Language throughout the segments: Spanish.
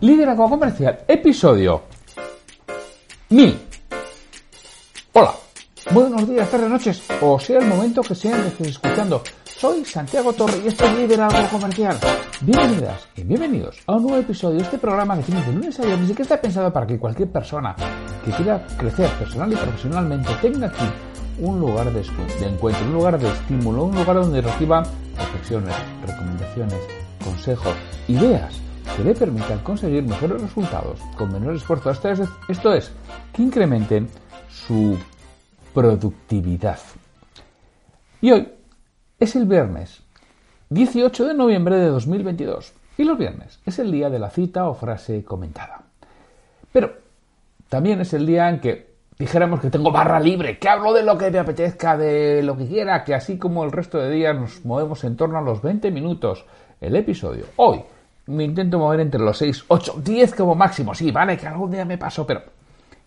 Liderazgo Comercial, episodio 1000. Hola, buenos días, tardes, noches, o sea el momento que sean estés escuchando. Soy Santiago Torre y esto es Liderazgo Comercial. Bienvenidas y bienvenidos a un nuevo episodio de este programa que tiene de lunes a viernes y que está pensado para que cualquier persona que quiera crecer personal y profesionalmente tenga aquí un lugar de, de encuentro, un lugar de estímulo, un lugar donde reciba reflexiones, recomendaciones, consejos, ideas que le permitan conseguir mejores resultados con menor esfuerzo. Esto es, que incrementen su productividad. Y hoy es el viernes 18 de noviembre de 2022. Y los viernes es el día de la cita o frase comentada. Pero también es el día en que dijéramos que tengo barra libre, que hablo de lo que me apetezca, de lo que quiera, que así como el resto de días nos movemos en torno a los 20 minutos el episodio. Hoy me intento mover entre los 6, 8, 10 como máximo. Sí, vale, que algún día me paso, pero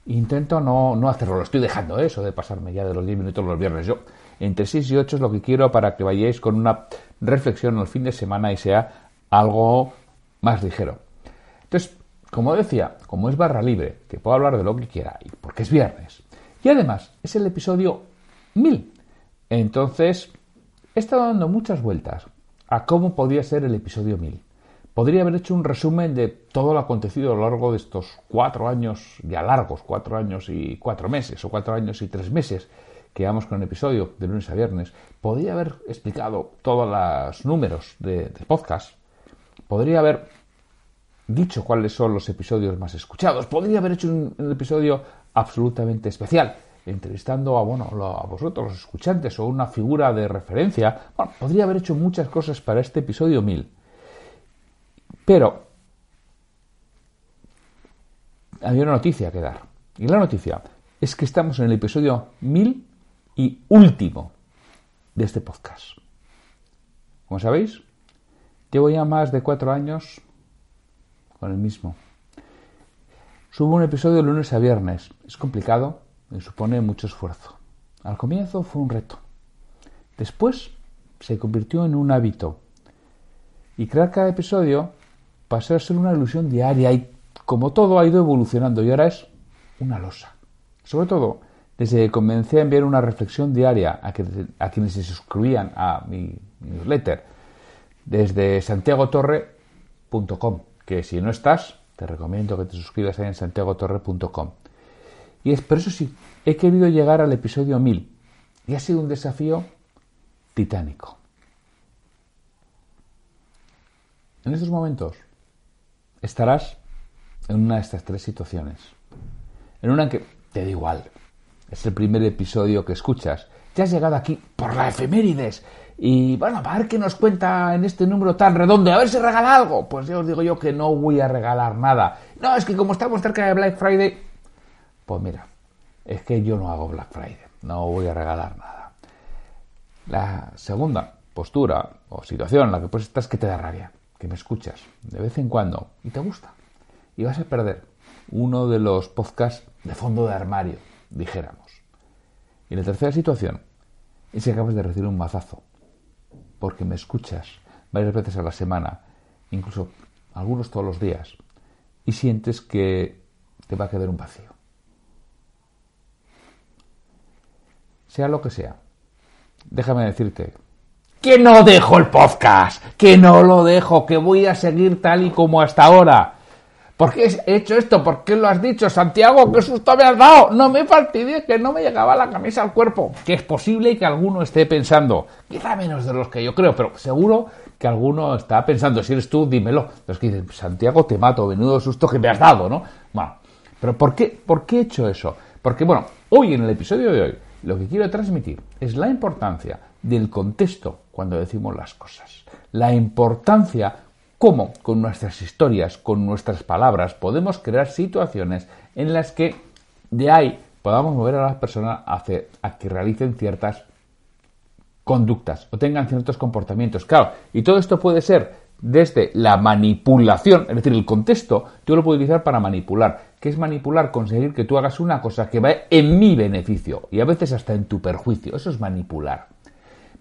intento no, no hacerlo. Lo estoy dejando ¿eh? eso de pasarme ya de los 10 minutos los viernes. Yo, entre 6 y 8 es lo que quiero para que vayáis con una reflexión el fin de semana y sea algo más ligero. Entonces, como decía, como es barra libre, que puedo hablar de lo que quiera, y porque es viernes. Y además, es el episodio 1000. Entonces, he estado dando muchas vueltas a cómo podría ser el episodio 1000 podría haber hecho un resumen de todo lo acontecido a lo largo de estos cuatro años, ya largos, cuatro años y cuatro meses, o cuatro años y tres meses que vamos con el episodio de lunes a viernes. Podría haber explicado todos los números de, podcast. Podría haber dicho cuáles son los episodios más escuchados. Podría haber hecho un, episodio absolutamente especial entrevistando a, bueno, a vosotros, los escuchantes, o una figura de referencia. Bueno, podría haber hecho muchas cosas para este episodio 1000. Pero había una noticia que dar. Y la noticia es que estamos en el episodio mil y último de este podcast. Como sabéis, llevo ya más de cuatro años con el mismo. Subo un episodio de lunes a viernes. Es complicado y supone mucho esfuerzo. Al comienzo fue un reto. Después se convirtió en un hábito. Y crear cada episodio pasó a ser una ilusión diaria y como todo ha ido evolucionando y ahora es una losa. Sobre todo desde que comencé a enviar una reflexión diaria a, quienes se suscribían a mi newsletter desde santiagotorre.com, que si no estás, te recomiendo que te suscribas ahí en santiagotorre.com. Y es por eso sí, he querido llegar al episodio 1000 y ha sido un desafío titánico. En estos momentos estarás en una de estas tres situaciones. En una en que te da igual. Es el primer episodio que escuchas. Ya has llegado aquí por la efemérides. Y bueno, a ver qué nos cuenta en este número tan redondo. A ver si regala algo. Pues ya os digo yo que no voy a regalar nada. No, es que como estamos cerca de Black Friday. Pues mira, es que yo no hago Black Friday. No voy a regalar nada. La segunda postura o situación en la que pues estás que te da rabia que me escuchas de vez en cuando y te gusta. Y vas a perder uno de los podcasts de fondo de armario, dijéramos. Y la tercera situación es que acabas de recibir un mazazo, porque me escuchas varias veces a la semana, incluso algunos todos los días, y sientes que te va a quedar un vacío. Sea lo que sea, déjame decirte que no dejo el podcast, que no lo dejo, que voy a seguir tal y como hasta ahora. ¿Por qué he hecho esto? ¿Por qué lo has dicho, Santiago? ¿Qué susto me has dado? No me fastidies que no me llegaba la camisa al cuerpo. Que es posible que alguno esté pensando, quizá menos de los que yo creo, pero seguro que alguno está pensando, si eres tú, dímelo. Los que dicen, Santiago, te mato, menudo susto que me has dado, ¿no? Bueno, pero ¿por qué, ¿por qué he hecho eso? Porque, bueno, hoy en el episodio de hoy, lo que quiero transmitir es la importancia del contexto cuando decimos las cosas. La importancia cómo con nuestras historias, con nuestras palabras, podemos crear situaciones en las que de ahí podamos mover a las personas a, a que realicen ciertas conductas o tengan ciertos comportamientos. Claro, y todo esto puede ser desde la manipulación, es decir, el contexto, yo lo puedo utilizar para manipular. ¿Qué es manipular? Conseguir que tú hagas una cosa que va en mi beneficio y a veces hasta en tu perjuicio. Eso es manipular.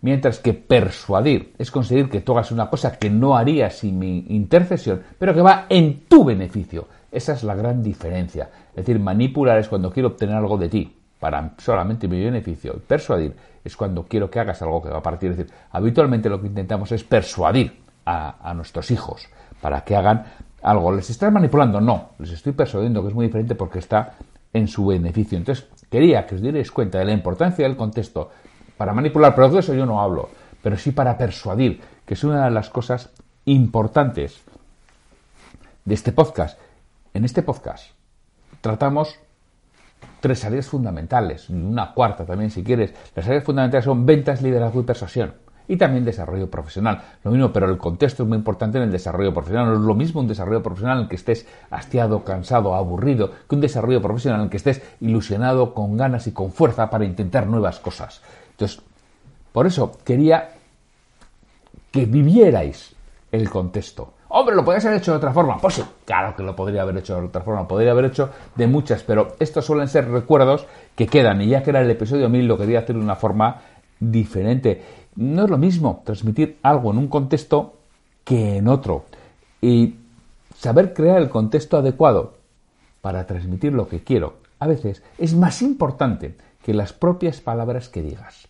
Mientras que persuadir es conseguir que tú hagas una cosa que no harías sin mi intercesión, pero que va en tu beneficio. Esa es la gran diferencia. Es decir, manipular es cuando quiero obtener algo de ti para solamente mi beneficio. Persuadir es cuando quiero que hagas algo que va a partir. Es decir, habitualmente lo que intentamos es persuadir a, a nuestros hijos para que hagan algo. ¿Les estás manipulando? No, les estoy persuadiendo, que es muy diferente porque está en su beneficio. Entonces, quería que os dierais cuenta de la importancia del contexto para manipular, pero de eso yo no hablo, pero sí para persuadir, que es una de las cosas importantes de este podcast. En este podcast tratamos tres áreas fundamentales, una cuarta también si quieres. Las áreas fundamentales son ventas, liderazgo y persuasión. Y también desarrollo profesional. Lo mismo, pero el contexto es muy importante en el desarrollo profesional. No es lo mismo un desarrollo profesional en el que estés hastiado, cansado, aburrido, que un desarrollo profesional en el que estés ilusionado, con ganas y con fuerza para intentar nuevas cosas. Entonces, por eso quería que vivierais el contexto. Hombre, ¿lo podrías haber hecho de otra forma? Pues sí, claro que lo podría haber hecho de otra forma. Podría haber hecho de muchas, pero estos suelen ser recuerdos que quedan. Y ya que era el episodio 1000, lo quería hacer de una forma diferente. No es lo mismo transmitir algo en un contexto que en otro. Y saber crear el contexto adecuado para transmitir lo que quiero a veces es más importante que las propias palabras que digas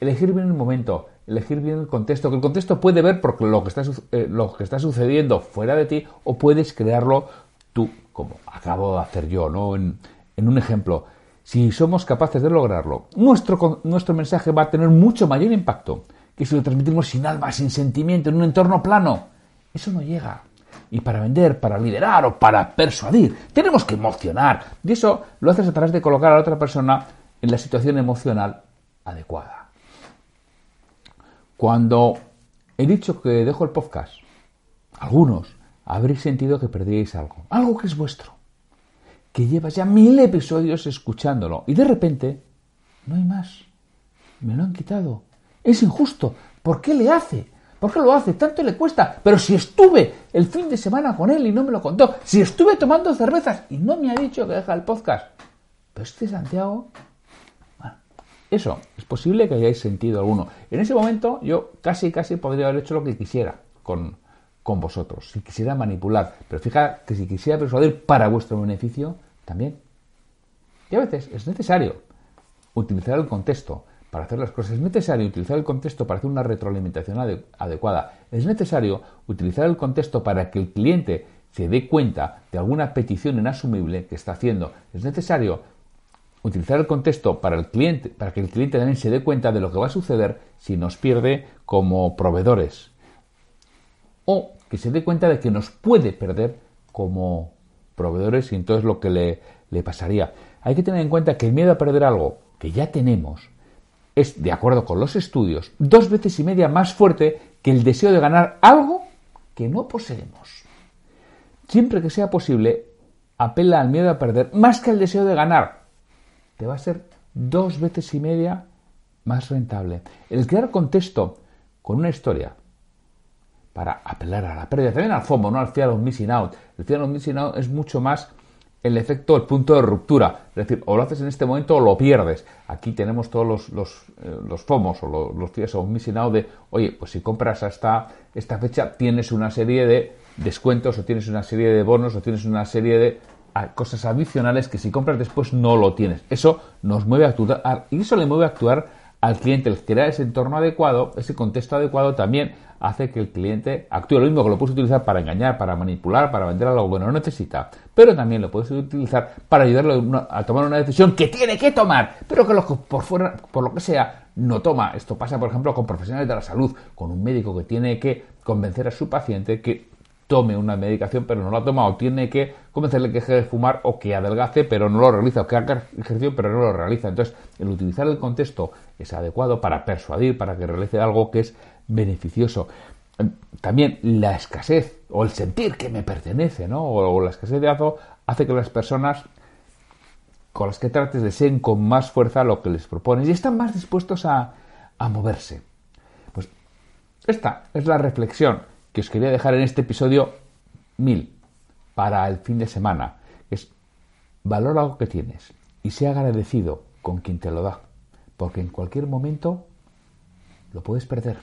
elegir bien el momento, elegir bien el contexto, que el contexto puede ver porque lo que está, eh, lo que está sucediendo fuera de ti o puedes crearlo tú, como acabo de hacer yo, ¿no? En, un ejemplo, si somos capaces de lograrlo, nuestro, nuestro mensaje va a tener mucho mayor impacto que si lo transmitimos sin alma, sin sentimiento, en un entorno plano. Eso no llega. Y para vender, para liderar o para persuadir, tenemos que emocionar. Y eso lo haces a través de colocar a la otra persona en la situación emocional adecuada. Cuando he dicho que dejo el podcast, algunos habréis sentido que perdíais algo, algo que es vuestro, que llevas ya mil episodios escuchándolo y de repente no hay más. Me lo han quitado. Es injusto. ¿Por qué le hace? ¿Por qué lo hace? Tanto le cuesta. Pero si estuve el fin de semana con él y no me lo contó, si estuve tomando cervezas y no me ha dicho que deja el podcast. Pero este Santiago eso, es posible que hayáis sentido alguno. En ese momento yo casi, casi podría haber hecho lo que quisiera con, con vosotros, si quisiera manipular. Pero fíjate que si quisiera persuadir para vuestro beneficio, también. Y a veces es necesario utilizar el contexto para hacer las cosas. Es necesario utilizar el contexto para hacer una retroalimentación adecuada. Es necesario utilizar el contexto para que el cliente se dé cuenta de alguna petición inasumible que está haciendo. Es necesario utilizar el contexto para el cliente, para que el cliente también se dé cuenta de lo que va a suceder si nos pierde como proveedores. O que se dé cuenta de que nos puede perder como proveedores y entonces lo que le, le pasaría. Hay que tener en cuenta que el miedo a perder algo que ya tenemos es, de acuerdo con los estudios, dos veces y media más fuerte que el deseo de ganar algo que no poseemos. Siempre que sea posible, apela al miedo a perder más que al deseo de ganar, te va a ser dos veces y media más rentable. El crear contexto con una historia para apelar a la pérdida, también al FOMO, no al fear of missing out. El fear of missing out es mucho más el efecto, el punto de ruptura. Es decir, o lo haces en este momento o lo pierdes. Aquí tenemos todos los, los, eh, FOMOs o los, los fears of missing out de, oye, pues si compras hasta esta fecha tienes una serie de descuentos o tienes una serie de bonos o tienes una serie de cosas adicionales que si compras después no lo tienes. Eso nos mueve a actuar y eso le mueve a actuar al cliente. El crear ese entorno adecuado, ese contexto adecuado también hace que el cliente actúe lo mismo que lo puedes utilizar para engañar, para manipular, para vender algo que no necesita, pero también lo puedes utilizar para ayudarlo a tomar una decisión que tiene que tomar, pero que por fuera, por lo que sea, no toma. Esto pasa, por ejemplo, con profesionales de la salud, con un médico que tiene que convencer a su paciente que tome una medicación pero no la toma o tiene que convencerle que deje de fumar o que adelgace pero no lo realiza o que haga ejercicio pero no lo realiza. Entonces, el utilizar el contexto es adecuado para persuadir, para que realice algo que es beneficioso. También la escasez o el sentir que me pertenece, ¿no? O, la escasez de algo hace que las personas con las que trates deseen con más fuerza lo que les propones y están más dispuestos a, a moverse. Pues esta es la reflexión que os quería dejar en este episodio mil para el fin de semana. Es valora algo que tienes y sea agradecido con quien te lo da, porque en cualquier momento lo puedes perder.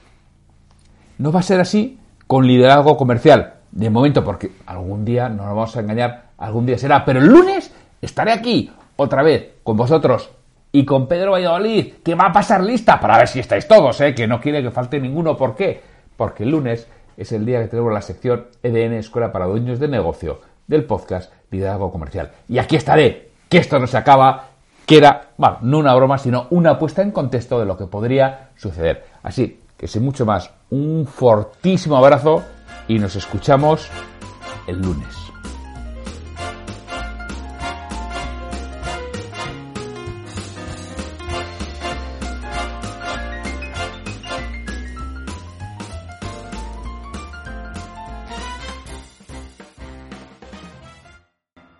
No va a ser así con liderazgo comercial. De momento, porque algún día, no nos vamos a engañar, algún día será. Pero el lunes estaré aquí, otra vez, con vosotros y con Pedro Valladolid, que va a pasar lista para ver si estáis todos, ¿eh? que no quiere que falte ninguno. ¿Por qué? Porque el lunes es el día que tenemos la sección EDN Escuela para Dueños de Negocio del podcast Liderazgo Comercial. Y aquí estaré, que esto no se acaba, que era, bueno, no una broma, sino una puesta en contexto de lo que podría suceder. Así que sin mucho más, un fortísimo abrazo y nos escuchamos el lunes.